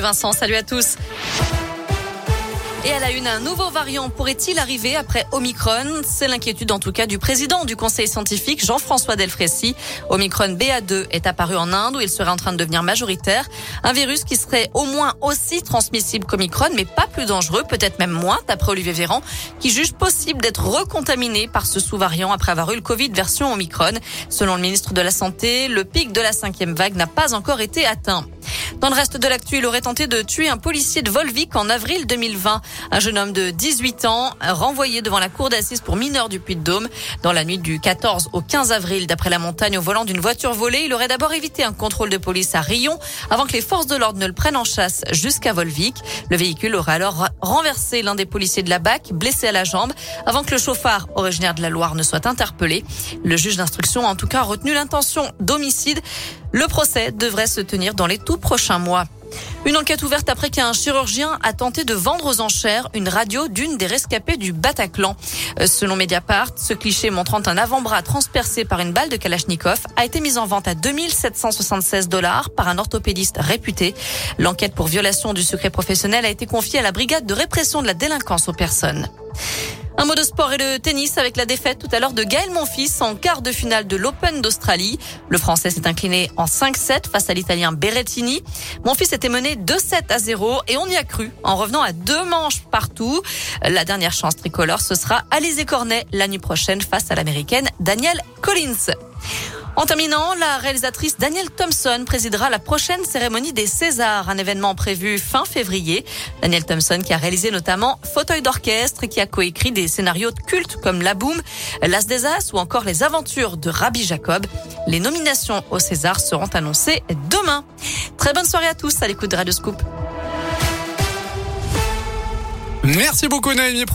Vincent, salut à tous. Et à la une, un nouveau variant pourrait-il arriver après Omicron? C'est l'inquiétude en tout cas du président du conseil scientifique Jean-François Delfrécy. Omicron BA2 est apparu en Inde où il serait en train de devenir majoritaire. Un virus qui serait au moins aussi transmissible qu'Omicron mais pas plus dangereux, peut-être même moins d'après Olivier Véran qui juge possible d'être recontaminé par ce sous-variant après avoir eu le Covid version Omicron. Selon le ministre de la Santé, le pic de la cinquième vague n'a pas encore été atteint. Dans le reste de l'actu, il aurait tenté de tuer un policier de Volvic en avril 2020. Un jeune homme de 18 ans renvoyé devant la cour d'assises pour mineurs du Puy-de-Dôme. Dans la nuit du 14 au 15 avril, d'après la montagne, au volant d'une voiture volée, il aurait d'abord évité un contrôle de police à Rion avant que les forces de l'ordre ne le prennent en chasse jusqu'à Volvic. Le véhicule aurait alors renversé l'un des policiers de la BAC, blessé à la jambe, avant que le chauffard, originaire de la Loire, ne soit interpellé. Le juge d'instruction a en tout cas retenu l'intention d'homicide. Le procès devrait se tenir dans les tout prochains mois. Une enquête ouverte après qu'un chirurgien a tenté de vendre aux enchères une radio d'une des rescapées du Bataclan. Euh, selon Mediapart, ce cliché montrant un avant-bras transpercé par une balle de Kalachnikov a été mis en vente à 2776 dollars par un orthopédiste réputé. L'enquête pour violation du secret professionnel a été confiée à la brigade de répression de la délinquance aux personnes. Un mot de sport et le tennis avec la défaite tout à l'heure de Gaël Monfils en quart de finale de l'Open d'Australie. Le Français s'est incliné en 5-7 face à l'Italien Berrettini. Monfils était mené 2-7 à 0 et on y a cru en revenant à deux manches partout. La dernière chance tricolore, ce sera Alizé Cornet l'année prochaine face à l'Américaine Danielle Collins. En terminant, la réalisatrice Danielle Thompson présidera la prochaine cérémonie des Césars, un événement prévu fin février. Danielle Thompson qui a réalisé notamment Fauteuil d'orchestre et qui a coécrit des scénarios de culte comme La Boom, L'As des As ou encore Les Aventures de Rabbi Jacob. Les nominations aux Césars seront annoncées demain. Très bonne soirée à tous à l'écoute de Radio Scoop. Merci beaucoup Naomi.